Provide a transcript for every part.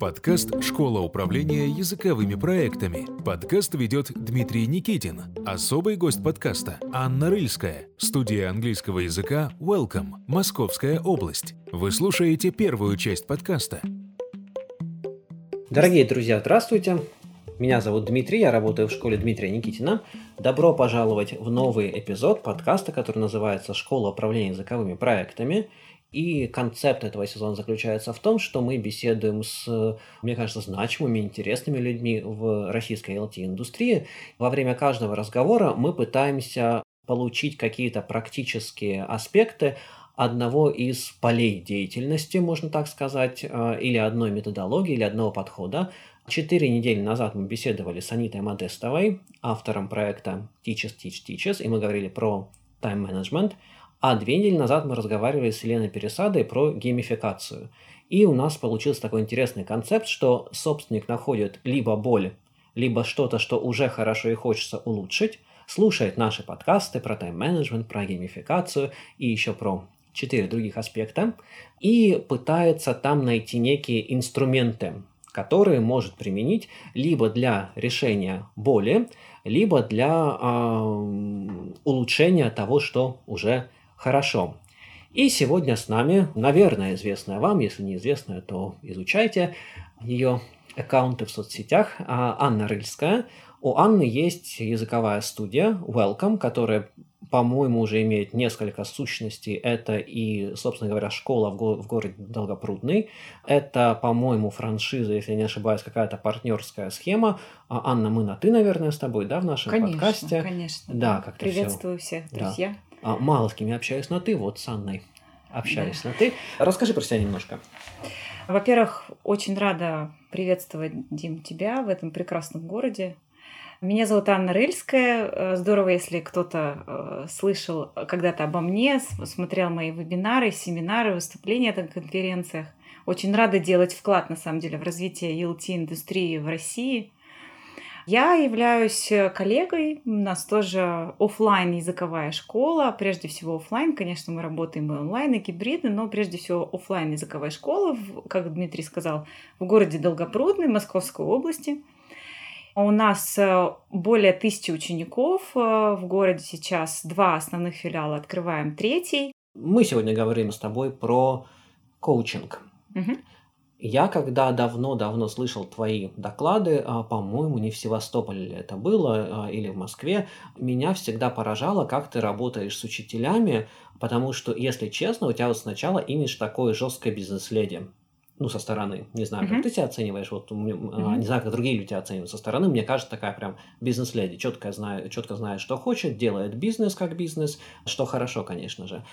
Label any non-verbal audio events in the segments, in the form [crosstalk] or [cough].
Подкаст «Школа управления языковыми проектами». Подкаст ведет Дмитрий Никитин. Особый гость подкаста – Анна Рыльская. Студия английского языка «Welcome», Московская область. Вы слушаете первую часть подкаста. Дорогие друзья, здравствуйте. Меня зовут Дмитрий, я работаю в школе Дмитрия Никитина. Добро пожаловать в новый эпизод подкаста, который называется «Школа управления языковыми проектами». И концепт этого сезона заключается в том, что мы беседуем с, мне кажется, значимыми, интересными людьми в российской LT-индустрии. Во время каждого разговора мы пытаемся получить какие-то практические аспекты одного из полей деятельности, можно так сказать, э, или одной методологии, или одного подхода. Четыре недели назад мы беседовали с Анитой Модестовой, автором проекта Teachers Teach Teachers, и мы говорили про тайм-менеджмент – а две недели назад мы разговаривали с Еленой Пересадой про геймификацию. И у нас получился такой интересный концепт, что собственник находит либо боль, либо что-то, что уже хорошо и хочется улучшить, слушает наши подкасты про тайм-менеджмент, про геймификацию и еще про четыре других аспекта, и пытается там найти некие инструменты, которые может применить либо для решения боли, либо для э, улучшения того, что уже Хорошо. И сегодня с нами, наверное, известная вам, если неизвестная, то изучайте ее аккаунты в соцсетях, а, Анна Рыльская. У Анны есть языковая студия Welcome, которая по-моему, уже имеет несколько сущностей. Это и, собственно говоря, школа в, го- в городе Долгопрудный. Это, по-моему, франшиза, если не ошибаюсь, какая-то партнерская схема. А, Анна, мы на «ты», наверное, с тобой, да, в нашем конечно, подкасте? Конечно, Да, как-то Приветствую всё. всех, друзья. Да. А, мало с кем я общаюсь на «ты», вот с Анной общаюсь да. на «ты». Расскажи про себя немножко. Во-первых, очень рада приветствовать, Дим, тебя в этом прекрасном городе. Меня зовут Анна Рыльская. Э, здорово, если кто-то э, слышал когда-то обо мне, смотрел мои вебинары, семинары, выступления на конференциях. Очень рада делать вклад, на самом деле, в развитие ELT-индустрии в России. Я являюсь э, коллегой, у нас тоже офлайн языковая школа, прежде всего офлайн, конечно, мы работаем и онлайн, и гибридно, но прежде всего офлайн языковая школа, как Дмитрий сказал, в городе Долгопрудный, Московской области. У нас э, более тысячи учеников э, в городе сейчас, два основных филиала, открываем третий. Мы сегодня говорим с тобой про коучинг. Угу. Я когда давно-давно слышал твои доклады, а, по-моему, не в Севастополе это было а, или в Москве, меня всегда поражало, как ты работаешь с учителями, потому что, если честно, у тебя вот сначала имидж такой жесткой бизнес-леди ну, со стороны. Не знаю, как uh-huh. ты себя оцениваешь, вот uh-huh. не знаю, как другие люди тебя оценивают со стороны. Мне кажется, такая прям бизнес-леди, четко знает, четко знает, что хочет, делает бизнес как бизнес, что хорошо, конечно же.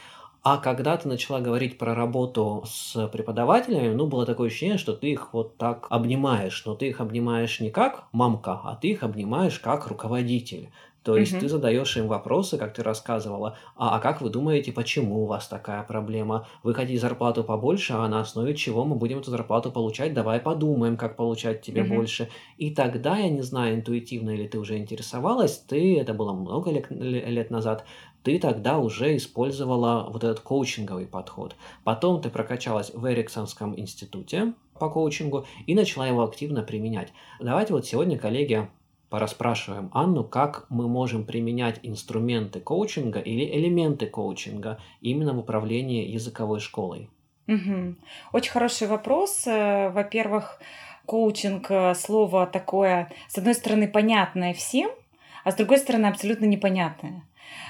А когда ты начала говорить про работу с преподавателями, ну, было такое ощущение, что ты их вот так обнимаешь, но ты их обнимаешь не как мамка, а ты их обнимаешь как руководитель. То есть угу. ты задаешь им вопросы, как ты рассказывала, а, а как вы думаете, почему у вас такая проблема? Вы хотите зарплату побольше, а на основе чего мы будем эту зарплату получать? Давай подумаем, как получать тебе угу. больше. И тогда, я не знаю, интуитивно или ты уже интересовалась, ты, это было много лет, лет назад, ты тогда уже использовала вот этот коучинговый подход. Потом ты прокачалась в Эриксонском институте по коучингу и начала его активно применять. Давайте вот сегодня, коллеги, пораспрашиваем Анну, как мы можем применять инструменты коучинга или элементы коучинга именно в управлении языковой школой. Угу. Очень хороший вопрос. Э, во-первых, коучинг э, слово такое, с одной стороны, понятное всем, а с другой стороны, абсолютно непонятное.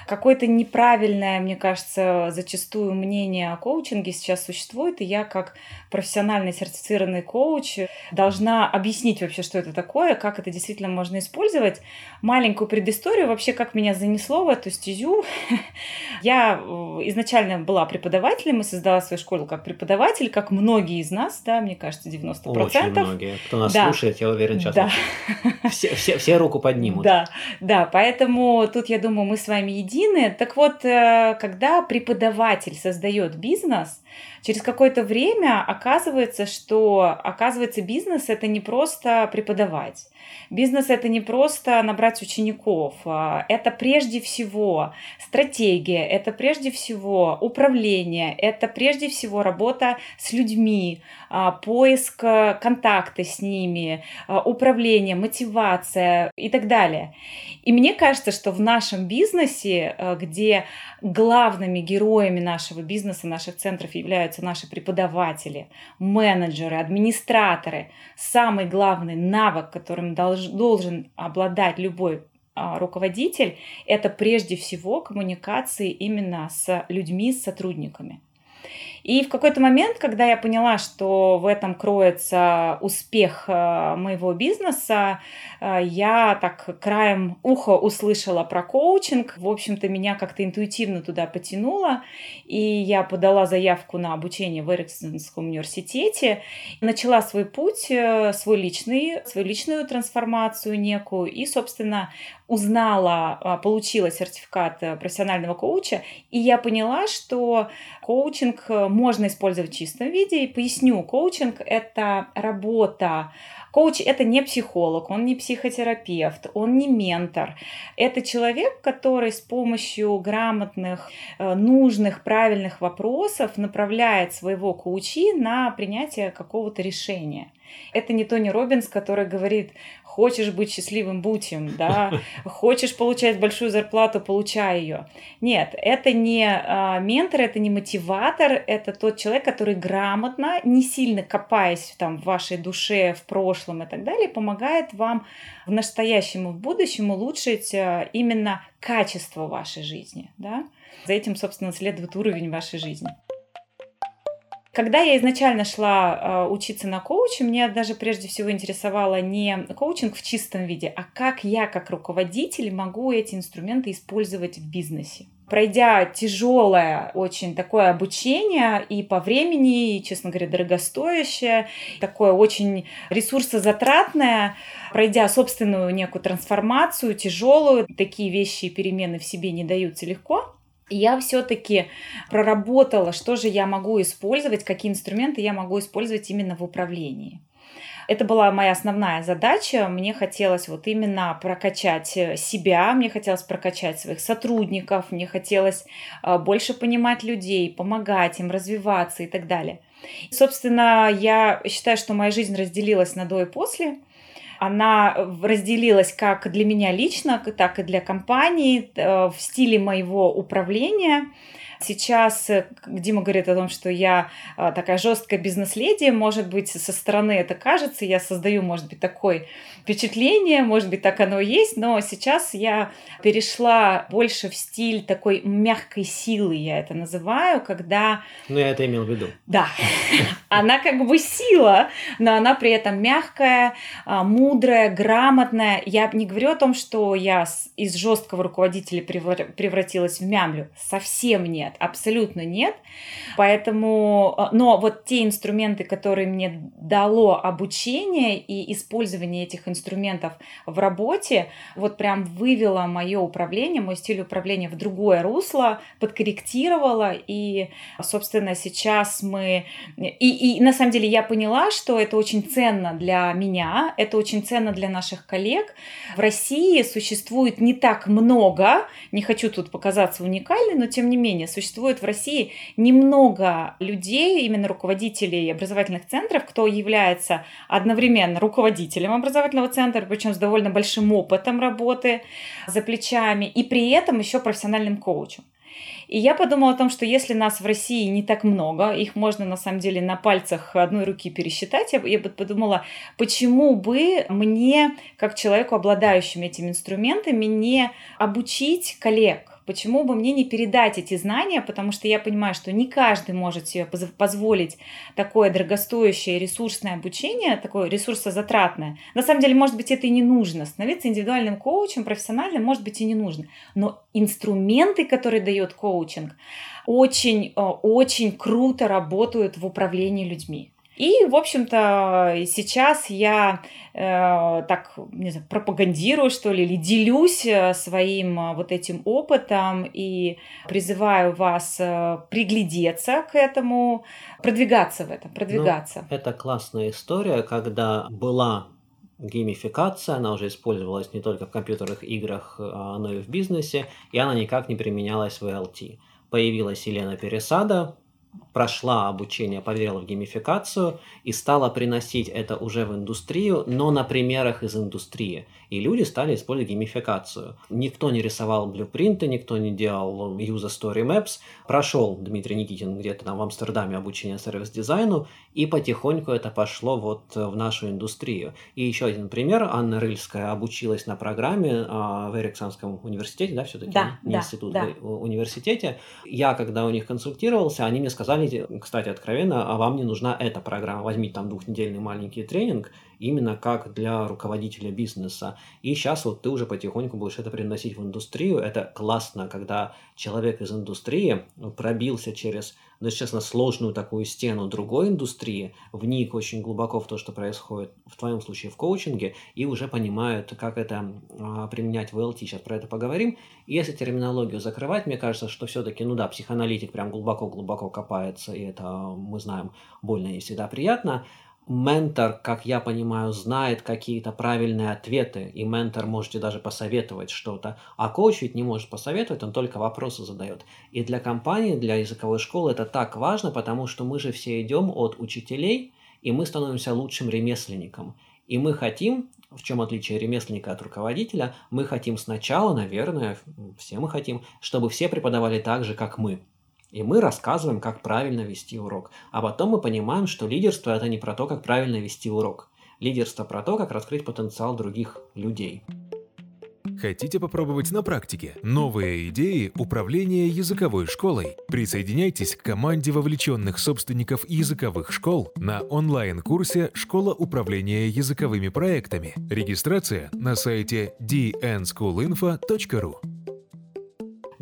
Какое-то неправильное, мне кажется, зачастую мнение о коучинге сейчас существует, и я как профессиональный сертифицированный коуч должна объяснить вообще, что это такое, как это действительно можно использовать. Маленькую предысторию вообще, как меня занесло в эту стезю. [laughs] Я э, изначально была преподавателем и создала свою школу как преподаватель, как многие из нас, да, мне кажется, 90%. Очень многие. Кто нас да. слушает, я уверен, сейчас да. [laughs] все, все, все руку поднимут. Да, да, поэтому тут, я думаю, мы с вами едины. Так вот, э, когда преподаватель создает бизнес, Через какое-то время оказывается, что оказывается бизнес это не просто преподавать. Бизнес это не просто набрать учеников, а, это прежде всего стратегия, это прежде всего управление, это прежде всего работа с людьми, а, поиск контакта с ними, а, управление, мотивация и так далее. И мне кажется, что в нашем бизнесе, где главными героями нашего бизнеса, наших центров являются наши преподаватели, менеджеры, администраторы, самый главный навык, которым долж, должен обладать любой а, руководитель, это прежде всего коммуникации именно с людьми, с сотрудниками. И в какой-то момент, когда я поняла, что в этом кроется успех э, моего бизнеса, э, я так краем уха услышала про коучинг. В общем-то, меня как-то интуитивно туда потянуло. И я подала заявку на обучение в Эриксонском университете. Начала свой путь, э, свой личный, свою личную трансформацию некую. И, собственно, узнала, получила сертификат профессионального коуча, и я поняла, что коучинг можно использовать в чистом виде. И поясню, коучинг – это работа Коуч – это не психолог, он не психотерапевт, он не ментор. Это человек, который с помощью грамотных, э, нужных, правильных вопросов направляет своего коучи на принятие какого-то решения. Это не Тони Робинс, который говорит, хочешь быть счастливым, будь им, да, [laughs] хочешь получать большую зарплату, получай ее. Нет, это не а, ментор, это не мотиватор, это тот человек, который грамотно, не сильно копаясь там в вашей душе, в прошлом и так далее, помогает вам в настоящем и в будущем улучшить а, именно качество вашей жизни, да. За этим, собственно, следует уровень вашей жизни. Когда я изначально шла э, учиться на коуче, меня даже прежде всего интересовало не коучинг в чистом виде, а как я как руководитель могу эти инструменты использовать в бизнесе. Пройдя тяжелое очень такое обучение и по времени, и, честно говоря, дорогостоящее, такое очень ресурсозатратное, пройдя собственную некую трансформацию, тяжелую, такие вещи и перемены в себе не даются легко, я все-таки проработала, что же я могу использовать, какие инструменты я могу использовать именно в управлении. Это была моя основная задача. Мне хотелось вот именно прокачать э, себя, мне хотелось прокачать своих сотрудников, мне хотелось э, больше понимать людей, помогать им развиваться и так далее. Собственно, я считаю, что моя жизнь разделилась на до и после она разделилась как для меня лично, так и для компании э, в стиле моего управления. Сейчас э, Дима говорит о том, что я э, такая жесткая бизнес-леди, может быть, со стороны это кажется, я создаю, может быть, такое впечатление, может быть, так оно и есть, но сейчас я перешла больше в стиль такой мягкой силы, я это называю, когда... Ну, я это имел в виду. Да. [laughs] Она как бы сила, но она при этом мягкая, а, мудрая, грамотная. Я не говорю о том, что я из жесткого руководителя превратилась в мямлю. Совсем нет нет, абсолютно нет. Поэтому, э, но вот те инструменты, которые мне дало обучение и использование этих инструментов в работе, вот прям вывело мое управление, мой стиль управления в другое русло, подкорректировало, и, собственно, сейчас мы... И, и на самом деле я поняла, что это очень ценно для меня, это очень ценно для наших коллег. В России существует не так много, не хочу тут показаться уникальной, но тем не менее, существует в России немного людей, именно руководителей образовательных центров, кто является одновременно руководителем образовательного центра, причем с довольно большим опытом работы за плечами, и при этом еще профессиональным коучем. И я подумала о том, что если нас в России не так много, их можно на самом деле на пальцах одной руки пересчитать, я бы подумала, почему бы мне, как человеку, обладающему этими инструментами, не обучить коллег, Почему бы мне не передать эти знания, потому что я понимаю, что не каждый может себе позволить такое дорогостоящее ресурсное обучение, такое ресурсозатратное. На самом деле, может быть, это и не нужно. Становиться индивидуальным коучем, профессиональным, может быть, и не нужно. Но инструменты, которые дает коучинг, очень, э, круто работают в управлении людьми. И, в общем-то, сейчас я э, так, не знаю, пропагандирую, что ли, или делюсь э, своим э, вот этим опытом и призываю вас э, приглядеться к этому, продвигаться в этом, продвигаться. Ну, это классная история, когда была геймификация, она уже использовалась не только в компьютерных играх, но и в бизнесе, и она никак не применялась в LT. Появилась Елена Пересада, прошла обучение, поверила в геймификацию и стала приносить это уже в индустрию, но на примерах из индустрии. И люди стали использовать геймификацию. Никто не рисовал блюпринты, никто не делал user story maps. Прошел Дмитрий Никитин где-то там в Амстердаме обучение сервис-дизайну, и потихоньку это пошло вот в нашу индустрию. И еще один пример. Анна Рыльская обучилась на программе а, в Эриксонском университете, да, все-таки? Да, не да, институт, да. в университете. Я, когда у них консультировался, они мне сказали, кстати, откровенно, а вам не нужна эта программа. Возьмите там двухнедельный маленький тренинг, именно как для руководителя бизнеса. И сейчас вот ты уже потихоньку будешь это приносить в индустрию. Это классно, когда человек из индустрии пробился через, ну, честно, сложную такую стену другой индустрии, вник очень глубоко в то, что происходит, в твоем случае в коучинге, и уже понимают, как это а, применять в LT. Сейчас про это поговорим. И если терминологию закрывать, мне кажется, что все-таки, ну да, психоаналитик прям глубоко-глубоко копается, и это мы знаем, больно и всегда приятно ментор, как я понимаю, знает какие-то правильные ответы, и ментор можете даже посоветовать что-то, а коуч ведь не может посоветовать, он только вопросы задает. И для компании, для языковой школы это так важно, потому что мы же все идем от учителей, и мы становимся лучшим ремесленником. И мы хотим, в чем отличие ремесленника от руководителя, мы хотим сначала, наверное, все мы хотим, чтобы все преподавали так же, как мы. И мы рассказываем, как правильно вести урок. А потом мы понимаем, что лидерство это не про то, как правильно вести урок. Лидерство про то, как раскрыть потенциал других людей. Хотите попробовать на практике новые идеи управления языковой школой? Присоединяйтесь к команде вовлеченных собственников языковых школ на онлайн-курсе «Школа управления языковыми проектами». Регистрация на сайте dnschoolinfo.ru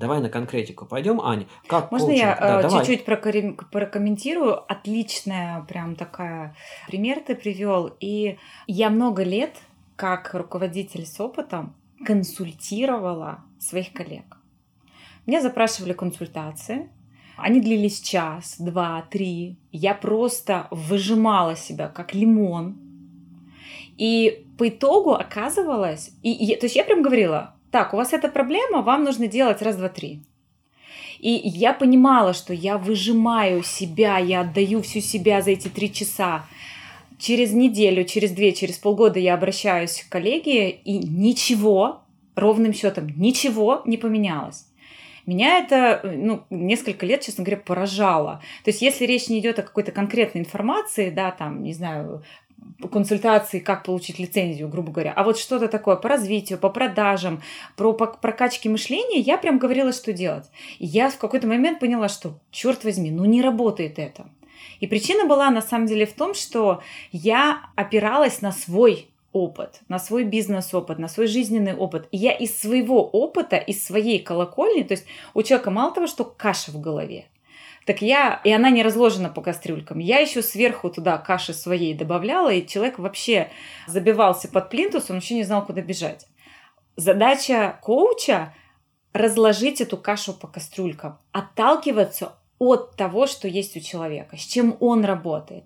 Давай на конкретику пойдем, Ань. Как Можно коучинг? я да, э, давай. чуть-чуть прокори- прокомментирую? Отличная прям такая пример ты привел. И я много лет как руководитель с опытом консультировала своих коллег. Меня запрашивали консультации, они длились час, два, три. Я просто выжимала себя как лимон. И по итогу оказывалось, и, и- то есть я прям говорила, так, у вас эта проблема, вам нужно делать раз, два, три. И я понимала, что я выжимаю себя, я отдаю всю себя за эти три часа. Через неделю, через две, через полгода я обращаюсь к коллеге, и ничего, ровным счетом, ничего не поменялось. Меня это ну, несколько лет, честно говоря, поражало. То есть, если речь не идет о какой-то конкретной информации, да, там, не знаю, консультации, как получить лицензию, грубо говоря, а вот что-то такое по развитию, по продажам, про прокачке мышления, я прям говорила, что делать. И я в какой-то момент поняла, что, черт возьми, ну не работает это. И причина была на самом деле в том, что я опиралась на свой опыт, на свой бизнес-опыт, на свой жизненный опыт. И я из своего опыта, из своей колокольни, то есть у человека мало того, что каша в голове, так я, и она не разложена по кастрюлькам, я еще сверху туда каши своей добавляла, и человек вообще забивался под плинтус, он вообще не знал, куда бежать. Задача коуча разложить эту кашу по кастрюлькам, отталкиваться от того, что есть у человека, с чем он работает.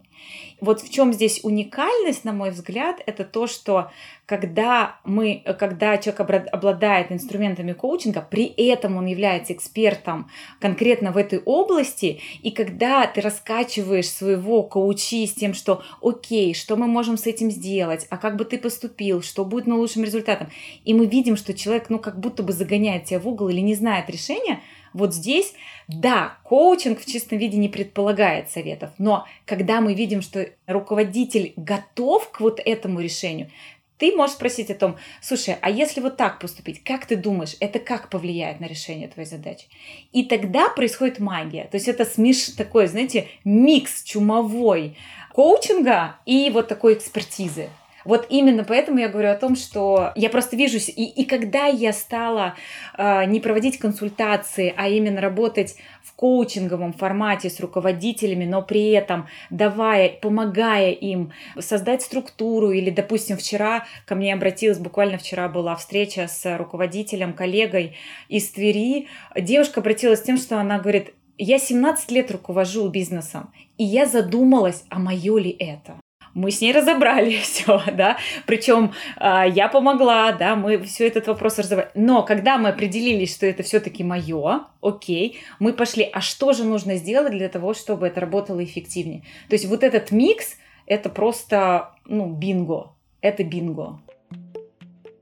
Вот в чем здесь уникальность, на мой взгляд, это то, что когда мы, когда человек обладает инструментами коучинга, при этом он является экспертом конкретно в этой области, и когда ты раскачиваешь своего коучи с тем, что окей, что мы можем с этим сделать, а как бы ты поступил, что будет наилучшим результатом, и мы видим, что человек, ну, как будто бы загоняет тебя в угол или не знает решения, вот здесь, да, коучинг в чистом виде не предполагает советов, но когда мы видим, что руководитель готов к вот этому решению, ты можешь спросить о том, слушай, а если вот так поступить, как ты думаешь, это как повлияет на решение твоей задачи? И тогда происходит магия. То есть это смеш такой, знаете, микс чумовой коучинга и вот такой экспертизы. Вот именно поэтому я говорю о том, что я просто вижу, и, и когда я стала э, не проводить консультации, а именно работать в коучинговом формате с руководителями, но при этом давая, помогая им создать структуру, или, допустим, вчера ко мне обратилась, буквально вчера была встреча с руководителем, коллегой из Твери, девушка обратилась с тем, что она говорит, я 17 лет руковожу бизнесом, и я задумалась, а мое ли это? Мы с ней разобрали [laughs] все, да, причем э, я помогла, да, мы все этот вопрос разобрали. Но когда мы определились, что это все-таки мое, окей, мы пошли, а что же нужно сделать для того, чтобы это работало эффективнее? То есть вот этот микс, это просто, ну, бинго, это бинго.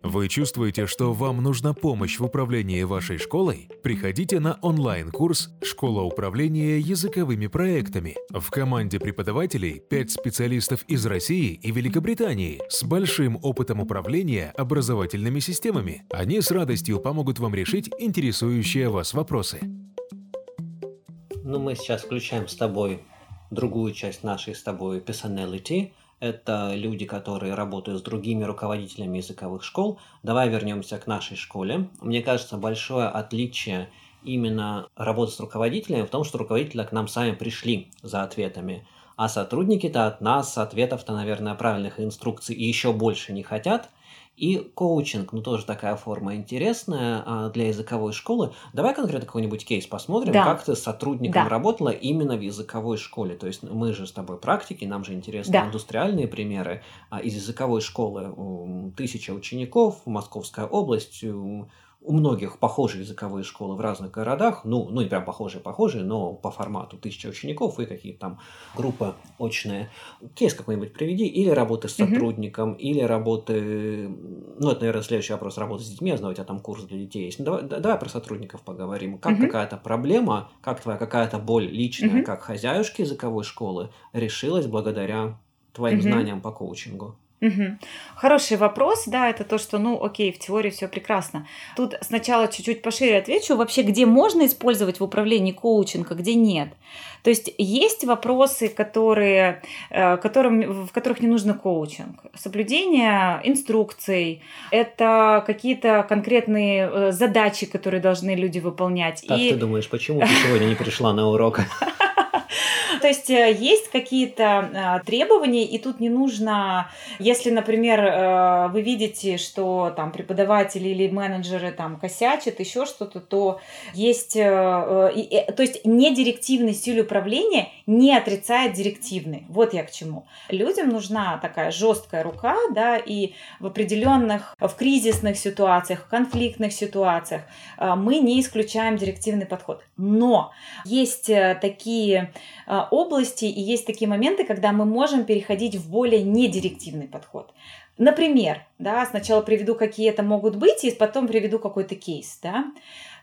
Вы чувствуете, что вам нужна помощь в управлении вашей школой? Приходите на онлайн-курс «Школа управления языковыми проектами». В команде преподавателей 5 специалистов из России и Великобритании с большим опытом управления образовательными системами. Они с радостью помогут вам решить интересующие вас вопросы. Ну, мы сейчас включаем с тобой другую часть нашей с тобой personality – это люди, которые работают с другими руководителями языковых школ. Давай вернемся к нашей школе. Мне кажется, большое отличие именно работы с руководителями в том, что руководители к нам сами пришли за ответами, а сотрудники-то от нас ответов-то, наверное, правильных инструкций еще больше не хотят – и коучинг, ну тоже такая форма интересная а, для языковой школы. Давай конкретно какой-нибудь кейс посмотрим, да. как ты с сотрудником да. работала именно в языковой школе. То есть мы же с тобой практики, нам же интересны да. индустриальные примеры а, из языковой школы. Тысяча учеников, Московская область, у многих похожие языковые школы в разных городах, ну, ну не прям похожие-похожие, но по формату тысяча учеников и какие-то там группы очные. Кейс какой-нибудь приведи, или работы с сотрудником, mm-hmm. или работы, ну, это, наверное, следующий вопрос, работы с детьми, я знаю, у тебя там курс для детей есть. Ну, давай, давай про сотрудников поговорим. Как mm-hmm. какая-то проблема, как твоя какая-то боль личная, mm-hmm. как хозяюшки языковой школы решилась благодаря твоим mm-hmm. знаниям по коучингу? Угу. Хороший вопрос, да, это то, что, ну, окей, в теории все прекрасно. Тут сначала чуть-чуть пошире отвечу, вообще, где можно использовать в управлении коучинг, а где нет. То есть есть вопросы, которые, э, которым, в которых не нужно коучинг. Соблюдение инструкций, это какие-то конкретные э, задачи, которые должны люди выполнять. Как И... ты думаешь, почему ты сегодня не пришла на урок? [laughs] То есть э, есть какие-то э, требования, и тут не нужно, если, например, э, вы видите, что там преподаватели или менеджеры там косячат, еще что-то, то есть, то есть недирективный стиль управления не отрицает директивный. Вот я к чему. Людям нужна такая жесткая рука, да, и в определенных, в кризисных ситуациях, в конфликтных ситуациях мы не исключаем директивный подход. Но есть такие а, области, и есть такие моменты, когда мы можем переходить в более недирективный подход. Например, да, сначала приведу, какие это могут быть, и потом приведу какой-то кейс. Да.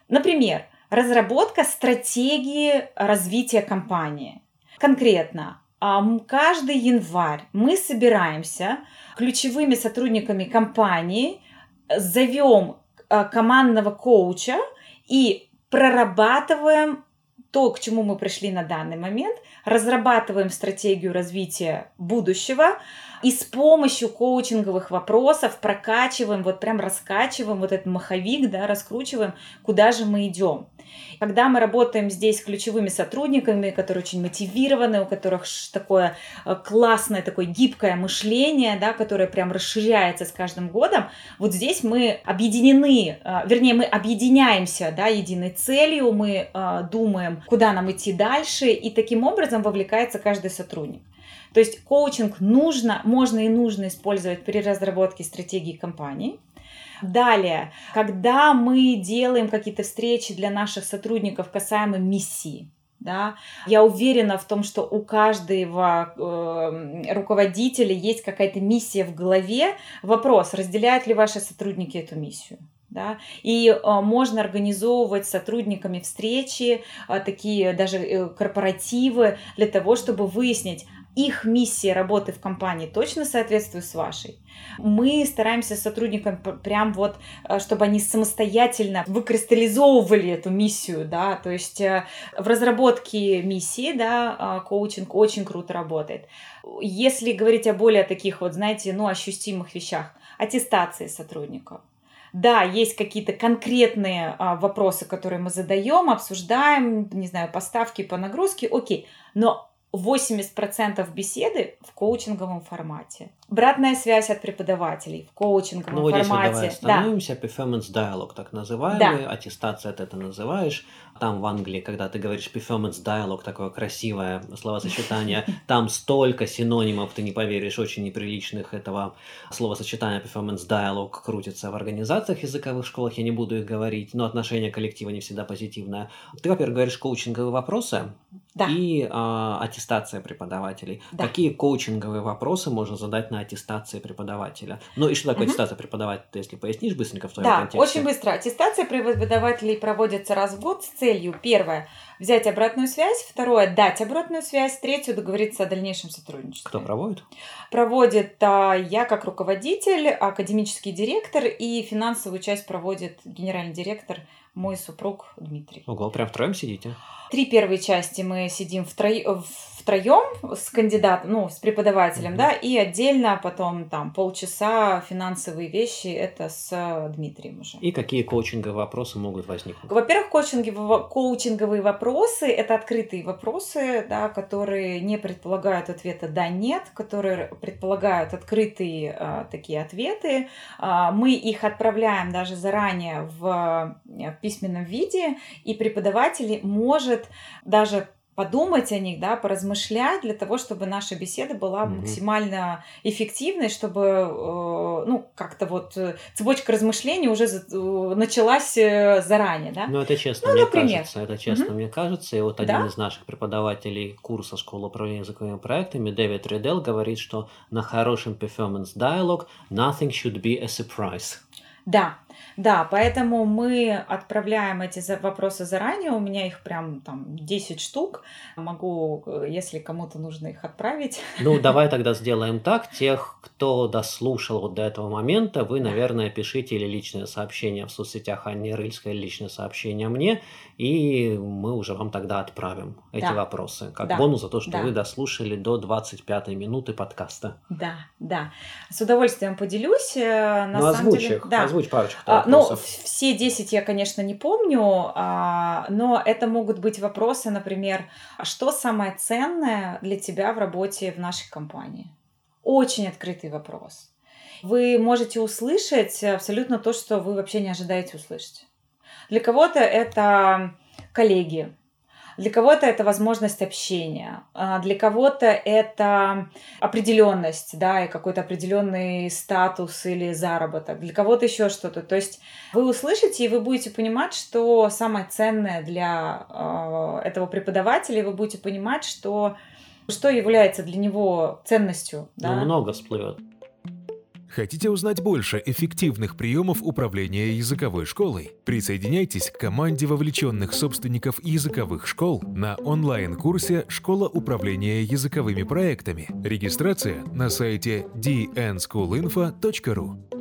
Например, разработка стратегии развития компании. Конкретно, каждый январь мы собираемся ключевыми сотрудниками компании, зовем а, командного коуча и прорабатываем то, к чему мы пришли на данный момент, разрабатываем стратегию развития будущего и с помощью коучинговых вопросов прокачиваем, вот прям раскачиваем вот этот маховик, да, раскручиваем, куда же мы идем. Когда мы работаем здесь с ключевыми сотрудниками, которые очень мотивированы, у которых такое э, классное, такое гибкое мышление, да, которое прям расширяется с каждым годом, вот здесь мы объединены, э, вернее, мы объединяемся да, единой целью, мы э, куда нам идти дальше, и таким образом вовлекается каждый сотрудник. То есть коучинг нужно, можно и нужно использовать при разработке стратегии компании. Далее, когда мы делаем какие-то встречи для наших сотрудников касаемо миссии, да, я уверена в том, что у каждого э, руководителя есть какая-то миссия в голове. Вопрос, разделяют ли ваши сотрудники эту миссию? Да? И э, можно организовывать с сотрудниками встречи, э, такие даже э, корпоративы для того, чтобы выяснить, их миссия работы в компании точно соответствует с вашей. Мы стараемся сотрудникам прям вот, э, чтобы они самостоятельно выкристаллизовывали эту миссию, да, то есть э, в разработке миссии, да, коучинг очень круто работает. Если говорить о более таких вот, знаете, ну, ощутимых вещах, аттестации сотрудников. Да, есть какие-то конкретные а, вопросы, которые мы задаем, обсуждаем, не знаю, поставки по нагрузке, окей, но 80% беседы в коучинговом формате. Обратная связь от преподавателей в коучинговом ну, вот формате. Давай остановимся. Да. Performance dialogue, так называемый. Да. Аттестация ты это называешь. Там в Англии, когда ты говоришь performance dialogue, такое красивое словосочетание, [laughs] там столько синонимов, ты не поверишь, очень неприличных этого словосочетания performance dialogue крутится в организациях языковых школах, я не буду их говорить, но отношение коллектива не всегда позитивное. Ты, во-первых, говоришь коучинговые вопросы да. и э, аттестация преподавателей. Да. Какие коучинговые вопросы можно задать на аттестации преподавателя? Ну и что такое угу. аттестация преподавателя, если пояснишь быстренько в твоем да, контексте? Да, очень быстро. Аттестация преподавателей проводится раз в год с целью, первое, взять обратную связь, второе, дать обратную связь, третье, договориться о дальнейшем сотрудничестве. Кто проводит? Проводит а, я как руководитель, академический директор и финансовую часть проводит генеральный директор, мой супруг Дмитрий. Ого, прям втроем сидите? Три первые части мы сидим втроем, втроем с кандидатом, ну, с преподавателем, mm-hmm. да, и отдельно потом там полчаса финансовые вещи, это с Дмитрием уже. И какие коучинговые вопросы могут возникнуть? Во-первых, коучинговые, коучинговые вопросы – это открытые вопросы, да, которые не предполагают ответа «да», «нет», которые предполагают открытые а, такие ответы. А, мы их отправляем даже заранее в, в письменном виде, и преподаватель может даже подумать о них, да, поразмышлять для того, чтобы наша беседа была mm-hmm. максимально эффективной, чтобы, э, ну, как-то вот э, цепочка размышлений уже э, началась заранее, да. Ну, это честно, ну, мне например. кажется, это честно, mm-hmm. мне кажется, и вот один да? из наших преподавателей курса школы управления языковыми проектами, Дэвид Редел, говорит, что на хорошем performance dialogue nothing should be a surprise. Да, да, поэтому мы отправляем эти вопросы заранее, у меня их прям там 10 штук, могу, э, если кому-то нужно их отправить. Ну, [laughs] давай тогда сделаем так, тех, кто дослушал вот до этого момента, вы, наверное, пишите или личное сообщение в соцсетях Анне Рыльской, или личное сообщение мне, и мы уже вам тогда отправим эти да. вопросы, как да. бонус за то, что да. вы дослушали до 25 минуты подкаста. Да, да. С удовольствием поделюсь. Э, на ну, самом озвучь деле, их, да. озвучь парочку а, Ну, все 10 я, конечно, не помню, а, но это могут быть вопросы, например, а что самое ценное для тебя в работе в нашей компании? Очень открытый вопрос. Вы можете услышать абсолютно то, что вы вообще не ожидаете услышать. Для кого-то это коллеги, для кого-то это возможность общения, а для кого-то это определенность, да, и какой-то определенный статус или заработок, для кого-то еще что-то. То есть вы услышите, и вы будете понимать, что самое ценное для э, этого преподавателя, и вы будете понимать, что что является для него ценностью. Ну, да? много всплывет. Хотите узнать больше эффективных приемов управления языковой школой? Присоединяйтесь к команде вовлеченных собственников языковых школ на онлайн-курсе «Школа управления языковыми проектами». Регистрация на сайте dnschoolinfo.ru